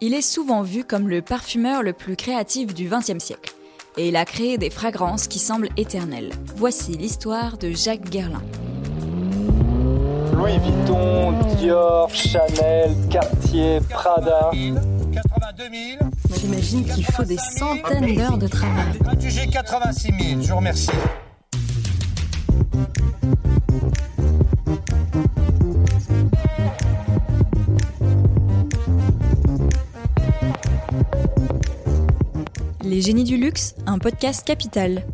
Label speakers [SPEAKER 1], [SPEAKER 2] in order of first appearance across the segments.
[SPEAKER 1] Il est souvent vu comme le parfumeur le plus créatif du XXe siècle, et il a créé des fragrances qui semblent éternelles. Voici l'histoire de Jacques Guerlain.
[SPEAKER 2] Louis Vuitton, Dior, Chanel, Cartier, Prada.
[SPEAKER 3] 82 000.
[SPEAKER 4] J'imagine qu'il faut des centaines d'heures de travail.
[SPEAKER 3] Adjugé 86 000. Je vous remercie.
[SPEAKER 1] Les génies du luxe, un podcast capital.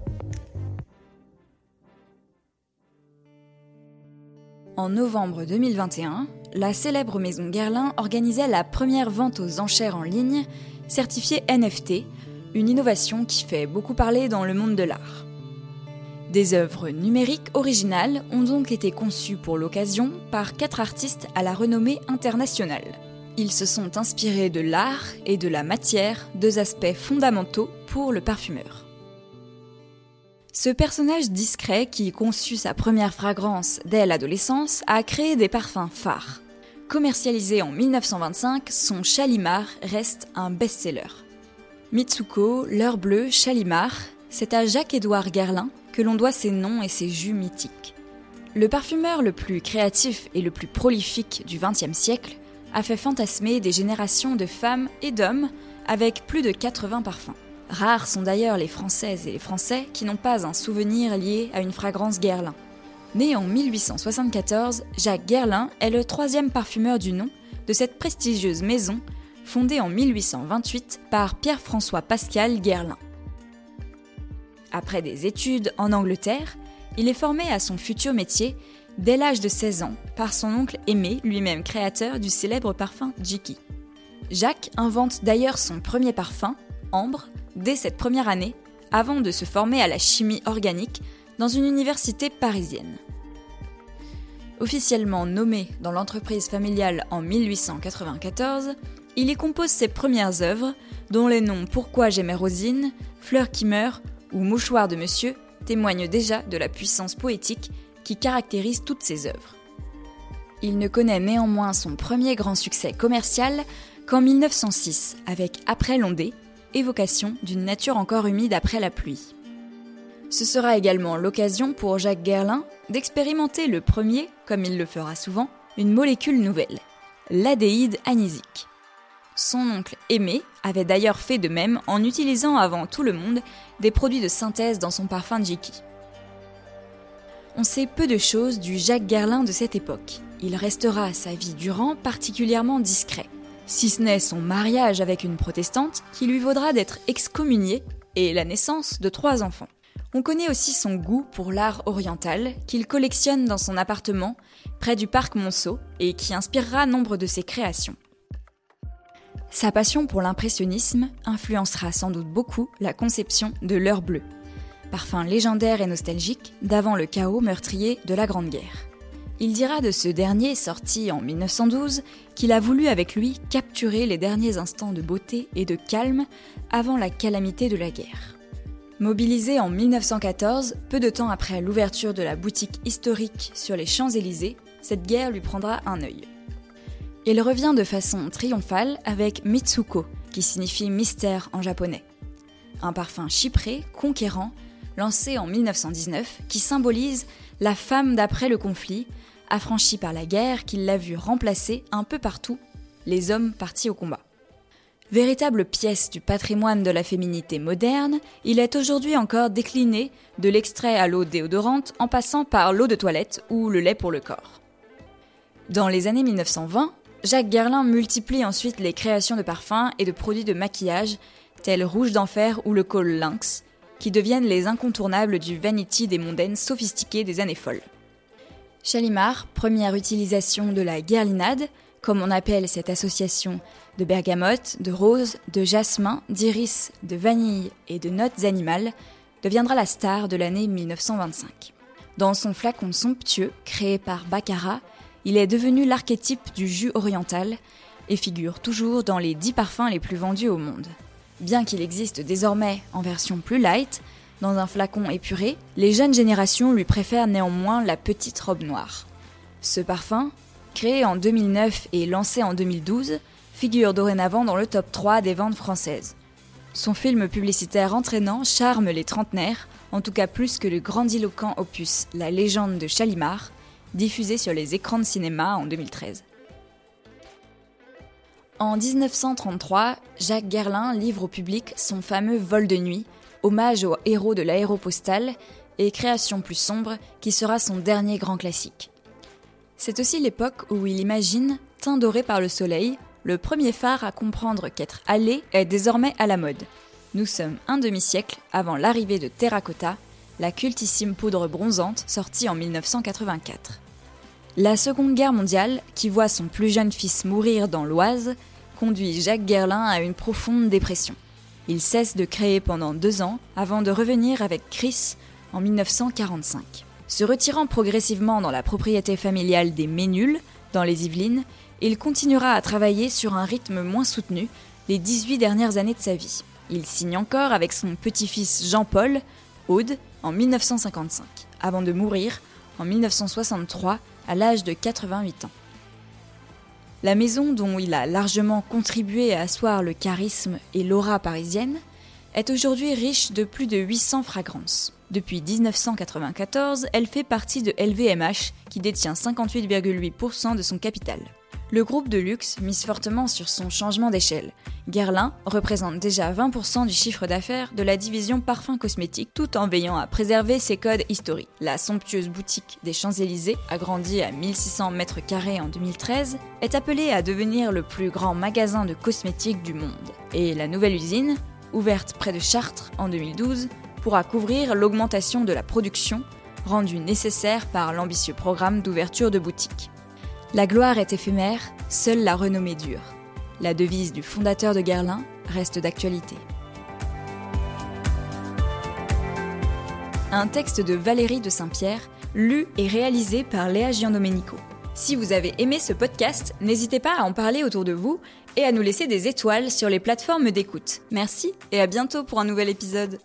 [SPEAKER 1] En novembre 2021, la célèbre maison Guerlain organisait la première vente aux enchères en ligne certifiée NFT, une innovation qui fait beaucoup parler dans le monde de l'art. Des œuvres numériques originales ont donc été conçues pour l'occasion par quatre artistes à la renommée internationale. Ils se sont inspirés de l'art et de la matière, deux aspects fondamentaux pour le parfumeur. Ce personnage discret qui conçut sa première fragrance dès l'adolescence a créé des parfums phares. Commercialisé en 1925, son Chalimar reste un best-seller. Mitsuko, l'heure bleue, Chalimar, c'est à Jacques-Édouard Guerlain que l'on doit ses noms et ses jus mythiques. Le parfumeur le plus créatif et le plus prolifique du XXe siècle a fait fantasmer des générations de femmes et d'hommes avec plus de 80 parfums. Rares sont d'ailleurs les Françaises et les Français qui n'ont pas un souvenir lié à une fragrance Guerlain. Né en 1874, Jacques Guerlain est le troisième parfumeur du nom de cette prestigieuse maison fondée en 1828 par Pierre-François Pascal Guerlain. Après des études en Angleterre, il est formé à son futur métier dès l'âge de 16 ans par son oncle Aimé, lui-même créateur du célèbre parfum Jiki. Jacques invente d'ailleurs son premier parfum, Ambre, dès cette première année, avant de se former à la chimie organique dans une université parisienne. Officiellement nommé dans l'entreprise familiale en 1894, il y compose ses premières œuvres, dont les noms Pourquoi j'aimais Rosine, Fleur qui meurt ou Mouchoir de Monsieur témoignent déjà de la puissance poétique qui caractérise toutes ses œuvres. Il ne connaît néanmoins son premier grand succès commercial qu'en 1906 avec Après l'ondée, évocation d'une nature encore humide après la pluie. Ce sera également l'occasion pour Jacques Guerlain d'expérimenter le premier, comme il le fera souvent, une molécule nouvelle, l'adéide anésique. Son oncle Aimé avait d'ailleurs fait de même en utilisant avant tout le monde des produits de synthèse dans son parfum Jiki. On sait peu de choses du Jacques Guerlain de cette époque. Il restera sa vie durant particulièrement discret, si ce n'est son mariage avec une protestante qui lui vaudra d'être excommunié et la naissance de trois enfants. On connaît aussi son goût pour l'art oriental qu'il collectionne dans son appartement près du parc Monceau et qui inspirera nombre de ses créations. Sa passion pour l'impressionnisme influencera sans doute beaucoup la conception de l'heure bleue, parfum légendaire et nostalgique d'avant le chaos meurtrier de la Grande Guerre. Il dira de ce dernier, sorti en 1912, qu'il a voulu avec lui capturer les derniers instants de beauté et de calme avant la calamité de la guerre. Mobilisé en 1914, peu de temps après l'ouverture de la boutique historique sur les Champs-Élysées, cette guerre lui prendra un œil. Il revient de façon triomphale avec Mitsuko, qui signifie mystère en japonais. Un parfum chypré, conquérant, lancé en 1919, qui symbolise la femme d'après le conflit, affranchie par la guerre qui l'a vue remplacer un peu partout les hommes partis au combat. Véritable pièce du patrimoine de la féminité moderne, il est aujourd'hui encore décliné de l'extrait à l'eau déodorante en passant par l'eau de toilette ou le lait pour le corps. Dans les années 1920, Jacques Guerlain multiplie ensuite les créations de parfums et de produits de maquillage tels Rouge d'enfer ou le col Lynx, qui deviennent les incontournables du vanity des mondaines sophistiquées des années folles. Chalimar, première utilisation de la guerlinade, comme on appelle cette association de bergamote, de rose, de jasmin, d'iris, de vanille et de notes animales, deviendra la star de l'année 1925. Dans son flacon somptueux, créé par Baccarat, il est devenu l'archétype du jus oriental et figure toujours dans les 10 parfums les plus vendus au monde. Bien qu'il existe désormais en version plus light, dans un flacon épuré, les jeunes générations lui préfèrent néanmoins la petite robe noire. Ce parfum, créé en 2009 et lancé en 2012, figure dorénavant dans le top 3 des ventes françaises. Son film publicitaire entraînant charme les trentenaires, en tout cas plus que le grandiloquent opus La légende de Chalimard, diffusé sur les écrans de cinéma en 2013. En 1933, Jacques Gerlin livre au public son fameux Vol de nuit, hommage au héros de l'aéropostale et création plus sombre qui sera son dernier grand classique. C'est aussi l'époque où il imagine, teint doré par le soleil, le premier phare à comprendre qu'être allé est désormais à la mode. Nous sommes un demi-siècle avant l'arrivée de Terracotta, la cultissime poudre bronzante sortie en 1984. La Seconde Guerre mondiale, qui voit son plus jeune fils mourir dans l'Oise, conduit Jacques Guerlain à une profonde dépression. Il cesse de créer pendant deux ans avant de revenir avec Chris en 1945. Se retirant progressivement dans la propriété familiale des Ménules, dans les Yvelines, il continuera à travailler sur un rythme moins soutenu les 18 dernières années de sa vie. Il signe encore avec son petit-fils Jean-Paul, Aude, en 1955, avant de mourir en 1963 à l'âge de 88 ans. La maison dont il a largement contribué à asseoir le charisme et l'aura parisienne est aujourd'hui riche de plus de 800 fragrances. Depuis 1994, elle fait partie de LVMH qui détient 58,8% de son capital. Le groupe de luxe mise fortement sur son changement d'échelle. Guerlain représente déjà 20% du chiffre d'affaires de la division parfums cosmétiques tout en veillant à préserver ses codes historiques. La somptueuse boutique des Champs-Élysées, agrandie à 1600 mètres carrés en 2013, est appelée à devenir le plus grand magasin de cosmétiques du monde. Et la nouvelle usine, ouverte près de Chartres en 2012, pourra couvrir l'augmentation de la production rendue nécessaire par l'ambitieux programme d'ouverture de boutiques. La gloire est éphémère, seule la renommée dure. La devise du fondateur de Guerlain reste d'actualité. Un texte de Valérie de Saint-Pierre, lu et réalisé par Léa Giandomenico. Si vous avez aimé ce podcast, n'hésitez pas à en parler autour de vous et à nous laisser des étoiles sur les plateformes d'écoute. Merci et à bientôt pour un nouvel épisode.